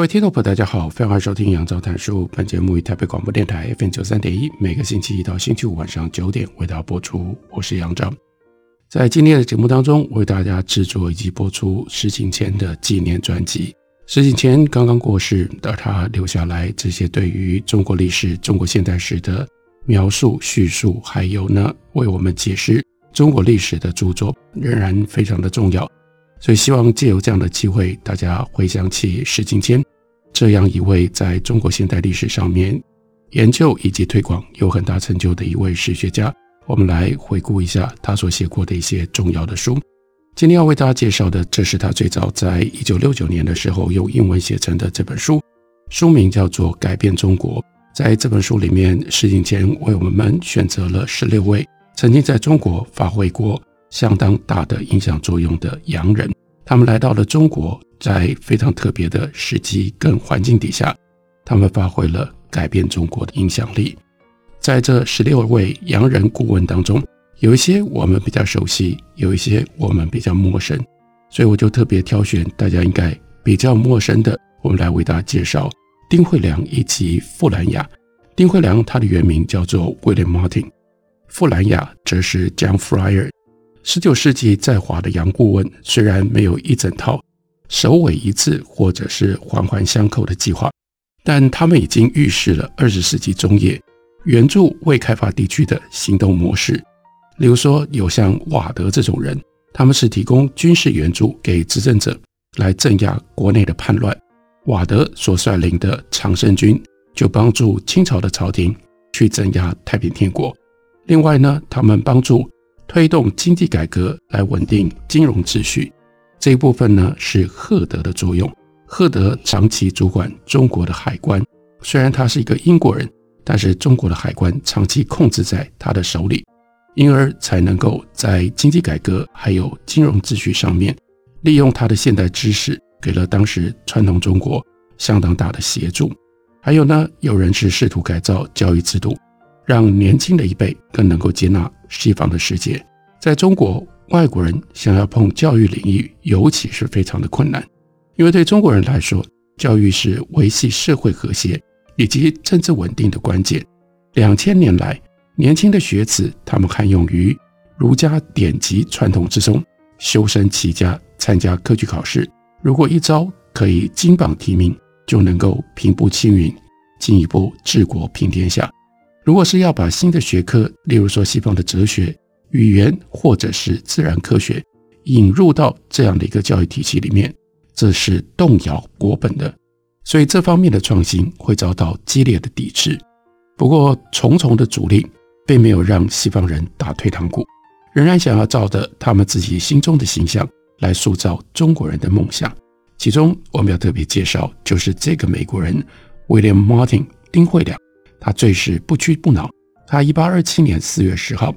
各位听众朋友，大家好，欢迎收听杨照谈书。本节目于台北广播电台 FM 九三点一，每个星期一到星期五晚上九点为大家播出。我是杨照。在今天的节目当中，为大家制作以及播出石景谦的纪念专辑。石景谦刚刚过世，而他留下来这些对于中国历史、中国现代史的描述、叙述，还有呢，为我们解释中国历史的著作，仍然非常的重要。所以，希望借由这样的机会，大家回想起石景谦这样一位在中国现代历史上面研究以及推广有很大成就的一位史学家。我们来回顾一下他所写过的一些重要的书。今天要为大家介绍的，这是他最早在一九六九年的时候用英文写成的这本书，书名叫做《改变中国》。在这本书里面，石景谦为我们选择了十六位曾经在中国发挥过相当大的影响作用的洋人，他们来到了中国，在非常特别的时机跟环境底下，他们发挥了改变中国的影响力。在这十六位洋人顾问当中，有一些我们比较熟悉，有一些我们比较陌生，所以我就特别挑选大家应该比较陌生的，我们来为大家介绍丁慧良以及傅兰雅。丁慧良他的原名叫做 William Martin，傅兰雅则是 John Fryer。十九世纪在华的洋顾问，虽然没有一整套首尾一致或者是环环相扣的计划，但他们已经预示了二十世纪中叶援助未开发地区的行动模式。例如说，有像瓦德这种人，他们是提供军事援助给执政者来镇压国内的叛乱。瓦德所率领的常胜军就帮助清朝的朝廷去镇压太平天国。另外呢，他们帮助。推动经济改革来稳定金融秩序，这一部分呢是赫德的作用。赫德长期主管中国的海关，虽然他是一个英国人，但是中国的海关长期控制在他的手里，因而才能够在经济改革还有金融秩序上面，利用他的现代知识，给了当时传统中国相当大的协助。还有呢，有人是试图改造教育制度。让年轻的一辈更能够接纳西方的世界。在中国，外国人想要碰教育领域，尤其是非常的困难，因为对中国人来说，教育是维系社会和谐以及政治稳定的关键。两千年来，年轻的学子他们汉用于儒家典籍传统之中，修身齐家，参加科举考试。如果一朝可以金榜题名，就能够平步青云，进一步治国平天下。如果是要把新的学科，例如说西方的哲学、语言或者是自然科学，引入到这样的一个教育体系里面，这是动摇国本的，所以这方面的创新会遭到激烈的抵制。不过重重的阻力并没有让西方人打退堂鼓，仍然想要照着他们自己心中的形象来塑造中国人的梦想。其中我们要特别介绍，就是这个美国人 William Martin 丁慧良。他最是不屈不挠。他一八二七年四月十号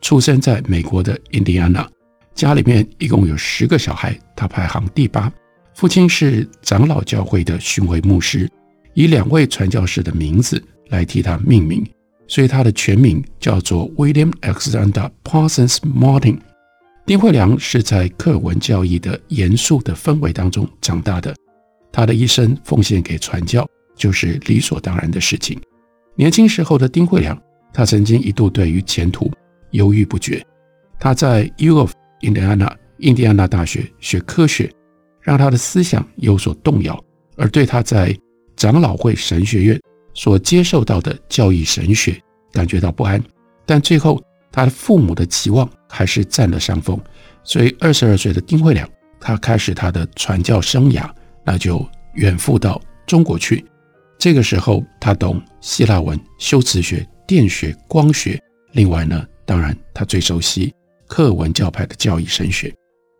出生在美国的印第安纳，家里面一共有十个小孩，他排行第八。父亲是长老教会的巡回牧师，以两位传教士的名字来替他命名，所以他的全名叫做 William Alexander Parsons Martin。丁慧良是在课文教义的严肃的氛围当中长大的，他的一生奉献给传教，就是理所当然的事情。年轻时候的丁慧良，他曾经一度对于前途犹豫不决。他在 U of Indiana 印第安纳大学学科学，让他的思想有所动摇，而对他在长老会神学院所接受到的教义神学感觉到不安。但最后，他的父母的期望还是占了上风，所以二十二岁的丁慧良，他开始他的传教生涯，那就远赴到中国去。这个时候，他懂希腊文、修辞学、电学、光学。另外呢，当然他最熟悉克文教派的教义神学。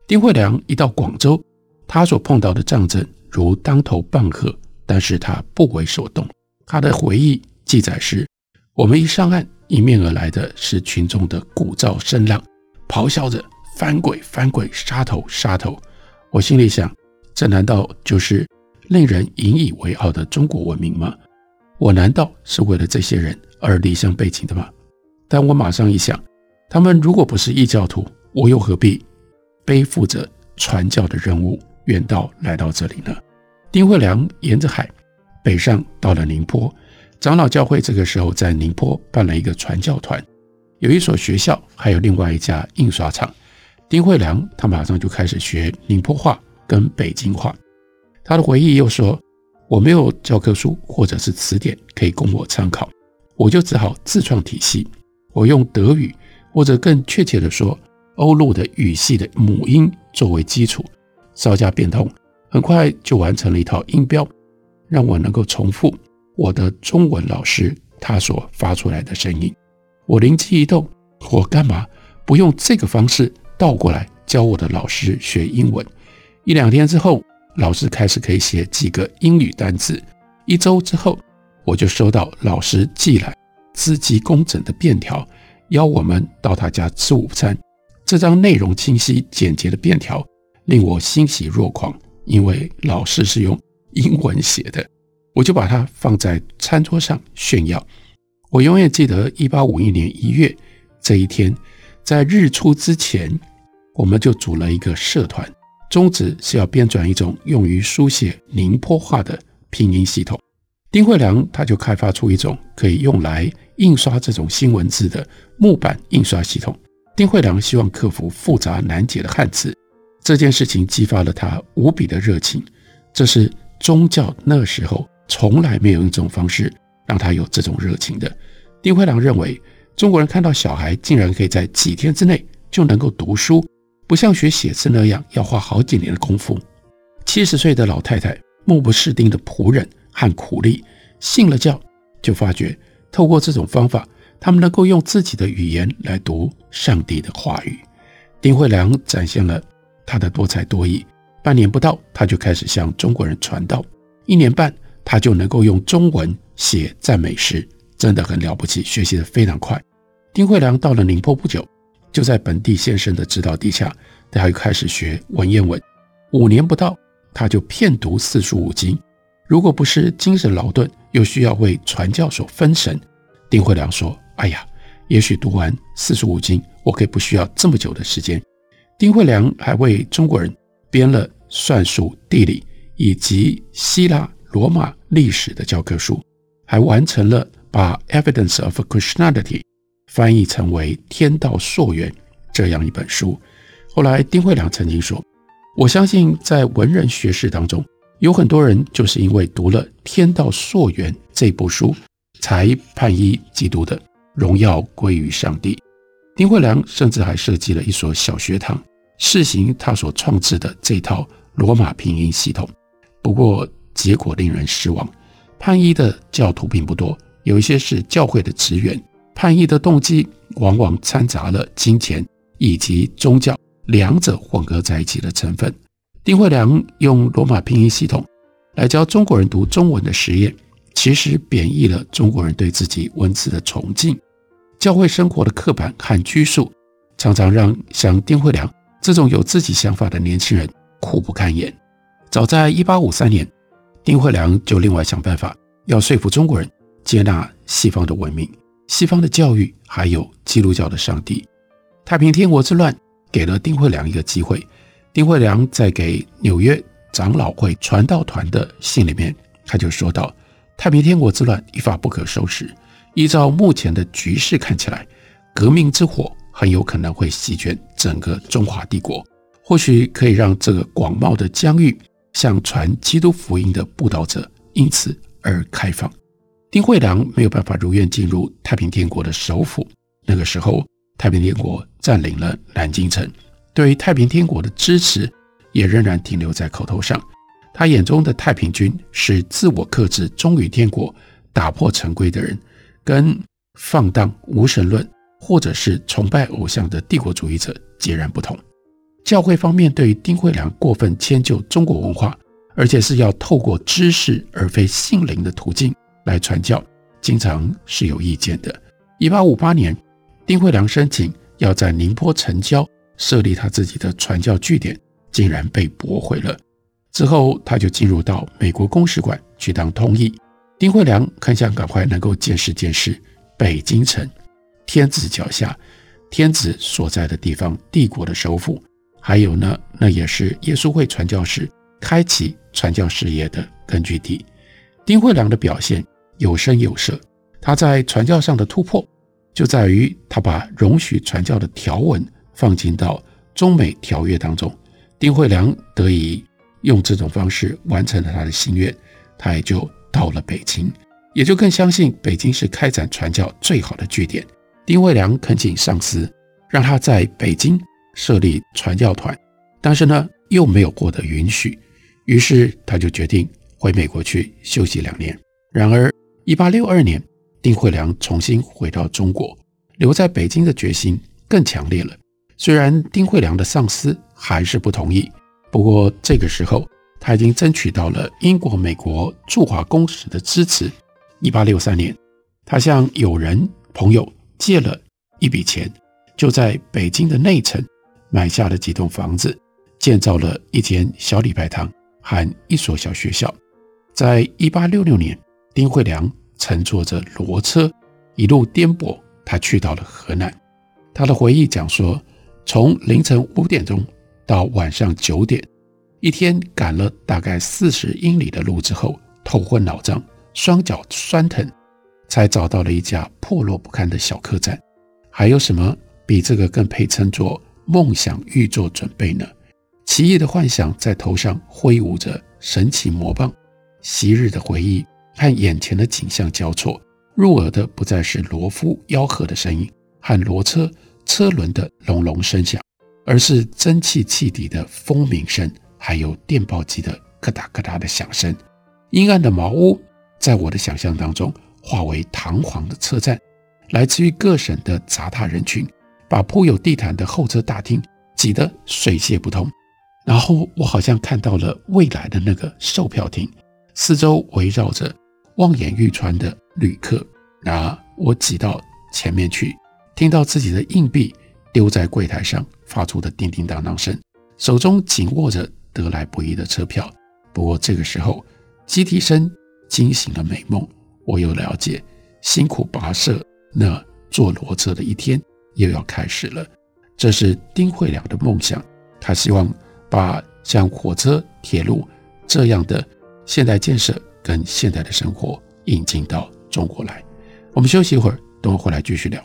丁慧良一到广州，他所碰到的战争如当头棒喝，但是他不为所动。他的回忆记载是：我们一上岸，迎面而来的是群众的鼓噪声浪，咆哮着“翻滚，翻滚，杀头，杀头”。我心里想，这难道就是令人引以为傲的中国文明吗？我难道是为了这些人而离乡背井的吗？但我马上一想，他们如果不是异教徒，我又何必背负着传教的任务远道来到这里呢？丁慧良沿着海北上到了宁波，长老教会这个时候在宁波办了一个传教团，有一所学校，还有另外一家印刷厂。丁慧良他马上就开始学宁波话跟北京话。他的回忆又说：“我没有教科书或者是词典可以供我参考，我就只好自创体系。我用德语，或者更确切地说，欧陆的语系的母音作为基础，稍加变通，很快就完成了一套音标，让我能够重复我的中文老师他所发出来的声音。我灵机一动，我干嘛不用这个方式？”倒过来教我的老师学英文，一两天之后，老师开始可以写几个英语单词。一周之后，我就收到老师寄来字迹工整的便条，邀我们到他家吃午餐。这张内容清晰简洁的便条令我欣喜若狂，因为老师是用英文写的，我就把它放在餐桌上炫耀。我永远记得一八五一年一月这一天。在日出之前，我们就组了一个社团，宗旨是要编纂一种用于书写宁波话的拼音系统。丁慧良他就开发出一种可以用来印刷这种新文字的木板印刷系统。丁慧良希望克服复杂难解的汉字，这件事情激发了他无比的热情。这是宗教那时候从来没有一种方式让他有这种热情的。丁慧良认为。中国人看到小孩竟然可以在几天之内就能够读书，不像学写字那样要花好几年的功夫。七十岁的老太太、目不识丁的仆人和苦力信了教，就发觉透过这种方法，他们能够用自己的语言来读上帝的话语。丁慧良展现了他的多才多艺，半年不到，他就开始向中国人传道；一年半，他就能够用中文写赞美诗。真的很了不起，学习得非常快。丁慧良到了宁波不久，就在本地先生的指导底下，他又开始学文言文。五年不到，他就骗读四书五经。如果不是精神劳顿，又需要为传教所分神，丁惠良说：“哎呀，也许读完四书五经，我可以不需要这么久的时间。”丁惠良还为中国人编了算术、地理以及希腊、罗马历史的教科书，还完成了。把《Evidence of Christianity》翻译成为《天道溯源》这样一本书。后来，丁慧良曾经说：“我相信，在文人学士当中，有很多人就是因为读了《天道溯源》这部书，才判依基督的。荣耀归于上帝。”丁慧良甚至还设计了一所小学堂，试行他所创制的这套罗马拼音系统。不过，结果令人失望，判依的教徒并不多。有一些是教会的职员，叛逆的动机往往掺杂了金钱以及宗教两者混合在一起的成分。丁慧良用罗马拼音系统来教中国人读中文的实验，其实贬义了中国人对自己文字的崇敬。教会生活的刻板和拘束，常常让像丁慧良这种有自己想法的年轻人苦不堪言。早在1853年，丁慧良就另外想办法要说服中国人。接纳西方的文明、西方的教育，还有基督教的上帝。太平天国之乱给了丁惠良一个机会。丁惠良在给纽约长老会传道团的信里面，他就说到：太平天国之乱一发不可收拾。依照目前的局势看起来，革命之火很有可能会席卷整个中华帝国。或许可以让这个广袤的疆域向传基督福音的布道者因此而开放。丁慧良没有办法如愿进入太平天国的首府。那个时候，太平天国占领了南京城，对于太平天国的支持也仍然停留在口头上。他眼中的太平军是自我克制、忠于天国、打破陈规的人，跟放荡无神论或者是崇拜偶像的帝国主义者截然不同。教会方面对于丁慧良过分迁就中国文化，而且是要透过知识而非心灵的途径来传教，经常是有意见的。一八五八年，丁惠良申请要在宁波城郊设立他自己的传教据点，竟然被驳回了。之后，他就进入到美国公使馆去当通译。丁惠良很想赶快能够见识见识北京城，天子脚下，天子所在的地方，帝国的首府，还有呢，那也是耶稣会传教士开启传教事业的根据地。丁慧良的表现有声有色，他在传教上的突破就在于他把容许传教的条文放进到中美条约当中。丁惠良得以。用这种方式完成了他的心愿，他也就到了北京，也就更相信北京是开展传教最好的据点。丁惠良恳请上司让他在北京设立传教团，但是呢又没有获得允许，于是他就决定回美国去休息两年。然而，一八六二年，丁惠良重新回到中国，留在北京的决心更强烈了。虽然丁惠良的上司还是不同意。不过这个时候，他已经争取到了英国、美国驻华公使的支持。一八六三年，他向友人朋友借了一笔钱，就在北京的内城买下了几栋房子，建造了一间小礼拜堂和一所小学校。在一八六六年，丁慧良乘坐着骡车，一路颠簸，他去到了河南。他的回忆讲说，从凌晨五点钟。到晚上九点，一天赶了大概四十英里的路之后，头昏脑胀，双脚酸疼，才找到了一家破落不堪的小客栈。还有什么比这个更配称作梦想预做准备呢？奇异的幻想在头上挥舞着神奇魔棒，昔日的回忆和眼前的景象交错，入耳的不再是罗夫吆喝的声音和骡车车轮的隆隆声响。而是蒸汽汽笛的蜂鸣声，还有电报机的咯嗒咯嗒的响声。阴暗的茅屋在我的想象当中化为堂皇的车站，来自于各省的杂沓人群，把铺有地毯的候车大厅挤得水泄不通。然后我好像看到了未来的那个售票厅，四周围绕着望眼欲穿的旅客。那我挤到前面去，听到自己的硬币。丢在柜台上发出的叮叮当当声，手中紧握着得来不易的车票。不过这个时候，鸡啼声惊醒了美梦。我又了解，辛苦跋涉那坐骡车的一天又要开始了。这是丁慧良的梦想，他希望把像火车、铁路这样的现代建设跟现代的生活引进到中国来。我们休息一会儿，等我回来继续聊。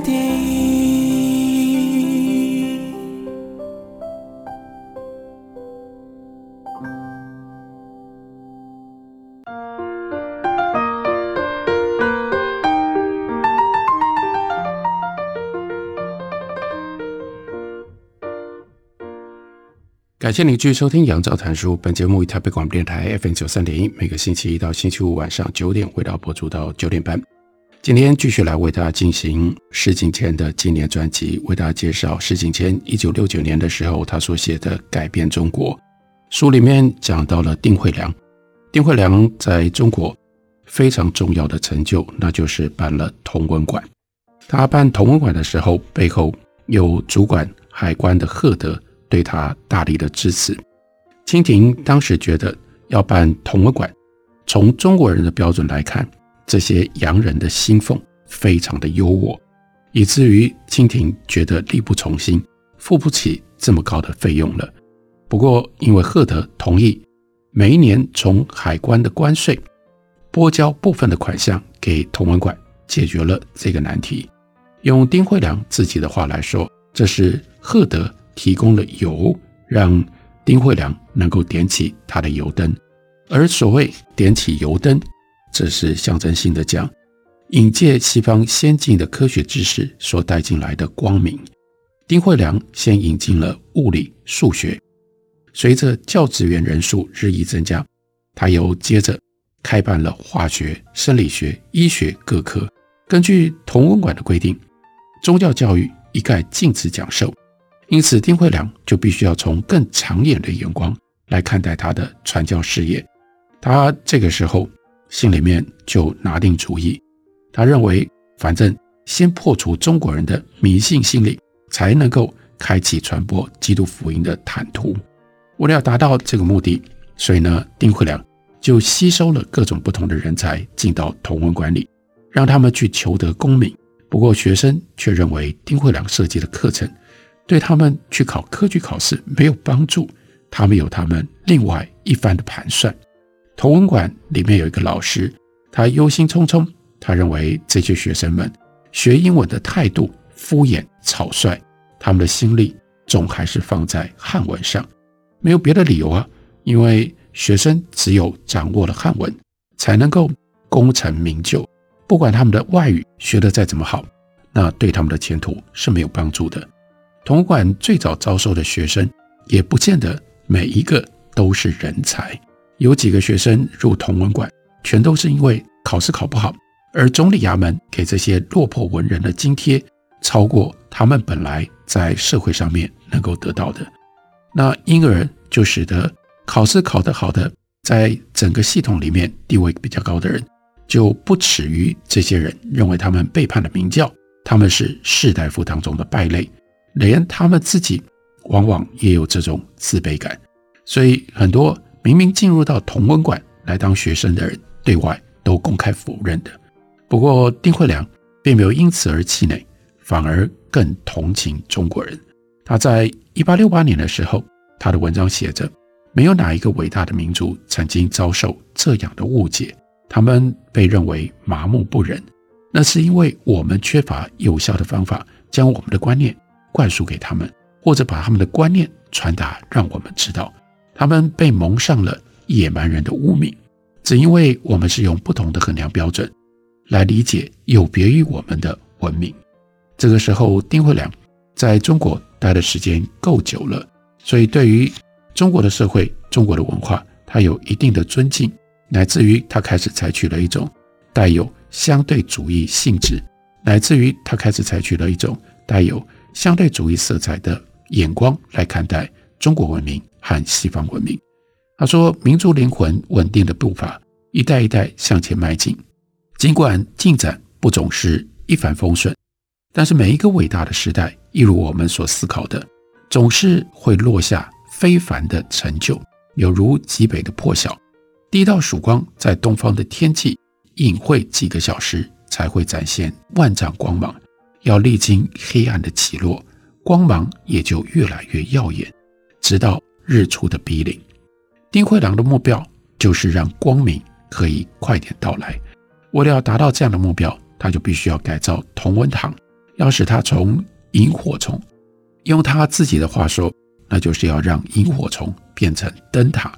感谢您继续收听《杨照谈书》。本节目以台北广播电台 FM 九三点一，每个星期一到星期五晚上九点，回到播出到九点半。今天继续来为大家进行施景谦的纪念专辑，为大家介绍施景谦一九六九年的时候他所写的《改变中国》书里面讲到了丁慧良。丁慧良在中国非常重要的成就，那就是办了同文馆。他办同文馆的时候，背后有主管海关的赫德。对他大力的支持。清廷当时觉得要办同文馆，从中国人的标准来看，这些洋人的薪俸非常的优渥，以至于清廷觉得力不从心，付不起这么高的费用了。不过，因为赫德同意每一年从海关的关税拨交部分的款项给同文馆，解决了这个难题。用丁惠良自己的话来说，这是赫德提供了油，让丁惠良能够点起他的油灯。而所谓点起油灯，这是象征性的讲，引介西方先进的科学知识所带进来的光明。丁惠良先引进了物理、数学，随着教职员人数日益增加，他又接着开办了化学、生理学、医学各科。根据同文馆的规定，宗教教育一概禁止讲授，因此丁惠良就必须要从更长远的眼光来看待他的传教事业。他这个时候心里面就拿定主意，他认为反正先破除中国人的迷信心理，才能够开启传播基督福音的坦途。为了要达到这个目的，所以呢，丁惠良就吸收了各种不同的人才进到同文馆里，让他们去求得功名。不过学生却认为丁惠良设计的课程对他们去考科举考试没有帮助，他们有他们另外一番的盘算。同文馆里面有一个老师，他忧心忡忡。他认为这些学生们学英文的态度敷衍草率，他们的心力总还是放在汉文上。没有别的理由啊，因为学生只有掌握了汉文，才能够功成名就。不管他们的外语学得再怎么好，那对他们的前途是没有帮助的。同文馆最早招收的学生，也不见得每一个都是人才。有几个学生入同文馆，全都是因为考试考不好，而总理衙门给这些落魄文人的津贴超过他们本来在社会上面能够得到的，那因而就使得考试考得好的，在整个系统里面地位比较高的人，就不耻于这些人，认为他们背叛了明教，他们是士大夫当中的败类，连他们自己往往也有这种自卑感，所以很多。明明进入到同文馆来当学生的人，对外都公开否认的。不过丁惠良并没有因此而气馁，反而更同情中国人。他在一八六八年的时候，他的文章写着：“没有哪一个伟大的民族曾经遭受这样的误解，他们被认为麻木不仁，那是因为我们缺乏有效的方法将我们的观念灌输给他们，或者把他们的观念传达让我们知道。”他们被蒙上了野蛮人的污名，只因为我们是用不同的衡量标准来理解有别于我们的文明。这个时候，丁惠良在中国待的时间够久了，所以对于中国的社会、中国的文化，他有一定的尊敬，乃至于他开始采取了一种带有相对主义性质，乃至于他开始采取了一种带有相对主义色彩的眼光来看待中国文明。和西方文明，他说：“民族灵魂稳定的步伐，一代一代向前迈进。尽管进展不总是一帆风顺，但是每一个伟大的时代，一如我们所思考的，总是会落下非凡的成就，有如极北的破晓。第一道曙光在东方的天际隐晦几个小时，才会展现万丈光芒。要历经黑暗的起落，光芒也就越来越耀眼，直到。”日出的逼临，丁惠良的目标就是让光明可以快点到来。为了要达到这样的目标，他就必须要改造同文堂，要使它从萤火虫，用他自己的话说，那就是要让萤火虫变成灯塔，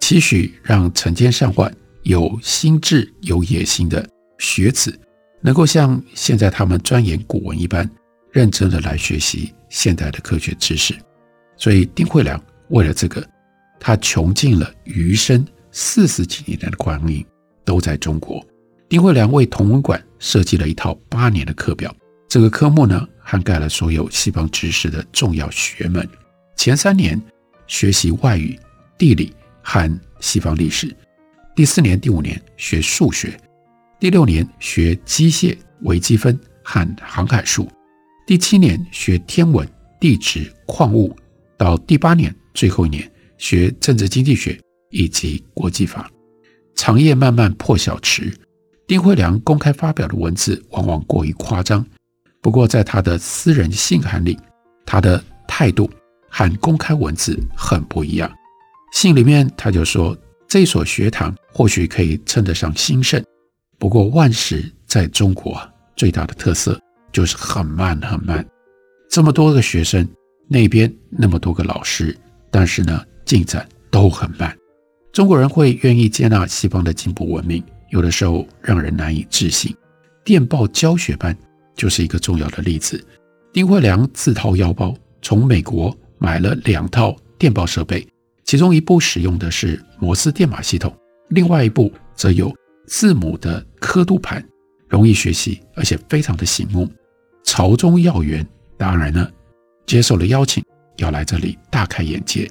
期许让成千上万有心智、有野心的学子，能够像现在他们钻研古文一般，认真的来学习现代的科学知识。所以丁惠良。为了这个，他穷尽了余生四十几年的光阴，都在中国。丁惠良为同文馆设计了一套八年的课表，这个科目呢，涵盖了所有西方知识的重要学门。前三年学习外语、地理和西方历史，第四年、第五年学数学，第六年学机械、微积分和航海术，第七年学天文、地质、矿物，到第八年。最后一年学政治经济学以及国际法，长夜漫漫破晓迟，丁慧良公开发表的文字往往过于夸张。不过，在他的私人信函里，他的态度和公开文字很不一样。信里面他就说，这所学堂或许可以称得上兴盛，不过万石在中国，最大的特色就是很慢很慢。这么多个学生，那边那么多个老师，但是呢，进展都很慢。中国人会愿意接纳西方的进步文明，有的时候让人难以置信。电报教学班。就是一个重要的例子。丁慧良自掏腰包从美国买了两套电报设备，其中一部使用的是摩斯电码系统，另外一部则有字母的刻度盘，容易学习，而且非常的醒目。朝中要员当然呢，接受了邀请，要来这里大开眼界。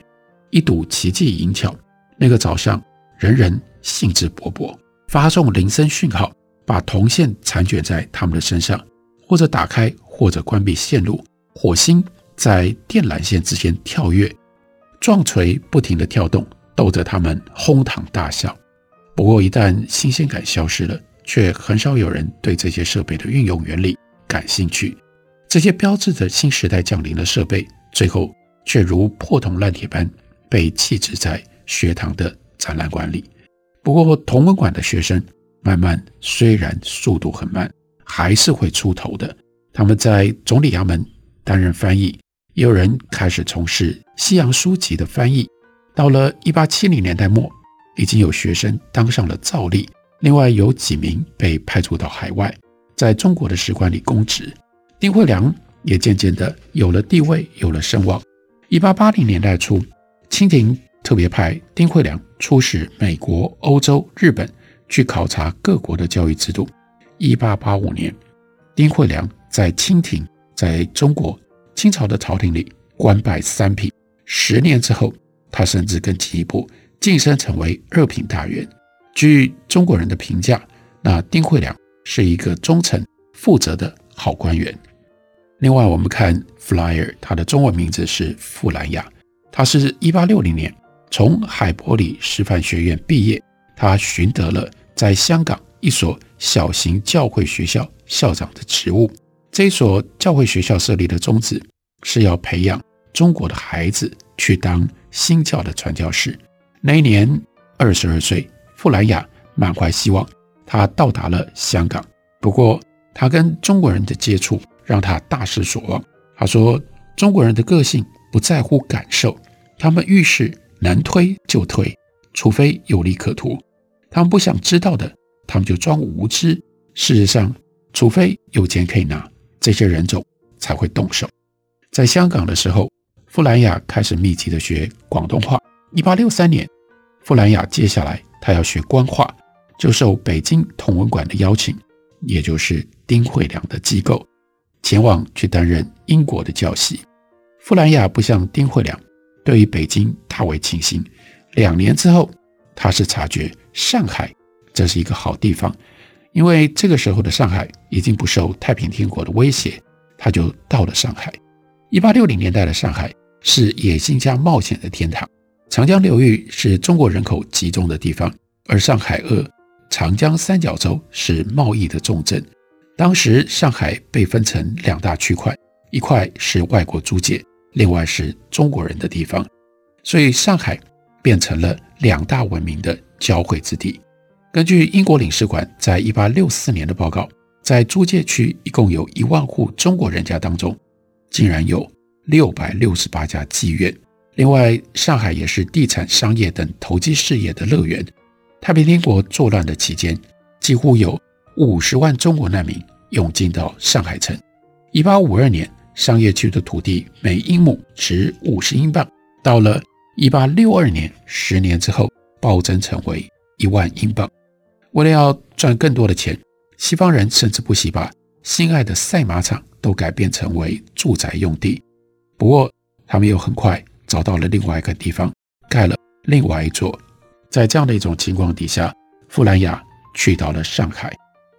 一睹奇迹淫巧，那个早上人人兴致勃勃，发送铃声讯号，把铜线缠卷在他们的身上。或者打开，或者关闭线路，火星在电缆线之间跳跃，撞锤不停地跳动，逗得他们哄堂大笑。不过，一旦新鲜感消失了，却很少有人对这些设备的运用原理感兴趣。这些标志着新时代降临的设备，最后却如破铜烂铁般被弃置在学堂的展览馆里。不过，同文馆的学生慢慢，虽然速度很慢。还是会出头的。他们在总理衙门担任翻译，也有人开始从事西洋书籍的翻译。到了一八七零年代末，已经有学生当上了造例，另外有几名被派驻到海外，在中国的使馆里供职。丁惠良也渐渐的有了地位，有了声望。一八八零年代初，清廷特别派丁惠良出使美国、欧洲、日本，去考察各国的教育制度。一八八五年，丁惠良在清廷，在中国清朝的朝廷里官拜三品。十年之后，他甚至更进一步晋升成为二品大员。据中国人的评价，那丁慧良是一个忠诚负责的好官员。另外，我们看 Flyer，他的中文名字是傅兰雅，他是一八六零年从海伯里师范学院毕业，他寻得了在香港一所小型教会学校校长的职务。这所教会学校设立的宗旨是要培养中国的孩子去当新教的传教士。那一年二十二岁，傅兰雅满怀希望，他到达了香港。不过，他跟中国人的接触让他大失所望。他说：“中国人的个性不在乎感受，他们遇事能推就推，除非有利可图。他们不想知道的。”他们就装无知。事实上，除非有钱可以拿，这些人种才会动手。在香港的时候，傅兰雅开始密集的学广东话。一八六三年，傅兰雅接下来他要学官话，就受北京同文馆的邀请，也就是丁慧良的机构，前往去担任英国的教习。傅兰雅不像丁慧良，对于北京大为倾心。两年之后，他是察觉上海。这是一个好地方，因为这个时候的上海已经不受太平天国的威胁，他就到了上海。一八六零年代的上海是野心家冒险的天堂。长江流域是中国人口集中的地方，而上海鄂长江三角洲是贸易的重镇。当时上海被分成两大区块，一块是外国租界，另外是中国人的地方，所以上海变成了两大文明的交汇之地。根据英国领事馆在一八六四年的报告，在租界区一共有一万户中国人家当中，竟然有六百六十八家妓院。另外，上海也是地产、商业等投机事业的乐园。太平天国作乱的期间，几乎有五十万中国难民涌进到上海城。一八五二年，商业区的土地每英亩值五十英镑，到了一八六二年，十年之后暴增成为一万英镑。为了要赚更多的钱，西方人甚至不惜把心爱的赛马场都改变成为住宅用地。不过，他们又很快找到了另外一个地方，盖了另外一座。在这样的一种情况底下，富兰雅去到了上海。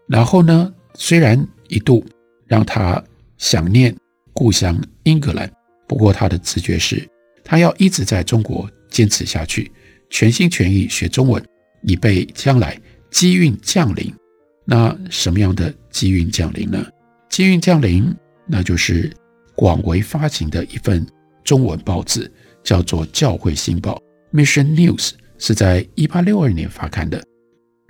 然后呢，虽然一度让他想念故乡英格兰，不过他的直觉是，他要一直在中国坚持下去，全心全意学中文，以备将来。机运降临，那什么样的机运降临呢？机运降临，那就是广为发行的一份中文报纸，叫做《教会新报》（Mission News），是在一八六二年发刊的，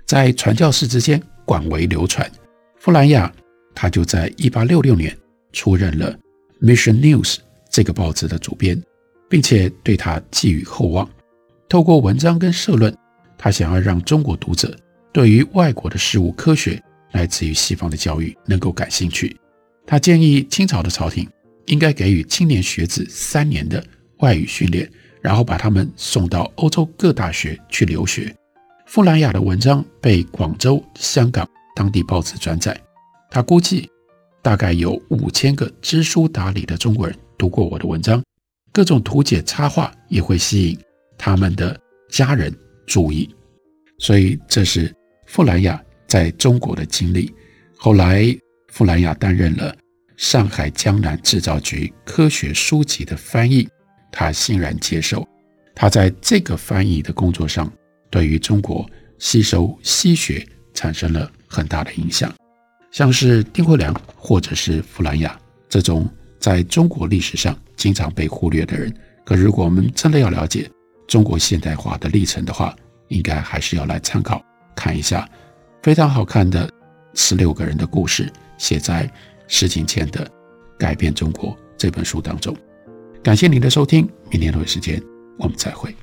在传教士之间广为流传。富兰亚他就在一八六六年出任了《Mission News》这个报纸的主编，并且对他寄予厚望。透过文章跟社论，他想要让中国读者对于外国的事物、科学来自于西方的教育能够感兴趣。他建议清朝的朝廷应该给予青年学子三年的外语训练，然后把他们送到欧洲各大学去留学。富兰雅的文章被广州、香港当地报纸转载，他估计大概有五千个知书达理的中国人读过我的文章，各种图解插画也会吸引。他们的家人注意，所以这是富兰雅在中国的经历。后来，富兰雅担任了上海江南制造局科学书籍的翻译，他欣然接受。他在这个翻译的工作上，对于中国吸收西学产生了很大的影响。像是丁慧良或者是富兰雅这种在中国历史上经常被忽略的人，可如果我们真的要了解，中国现代化的历程的话，应该还是要来参考看一下非常好看的十六个人的故事，写在石景谦的《改变中国》这本书当中。感谢您的收听，明天同一时间我们再会。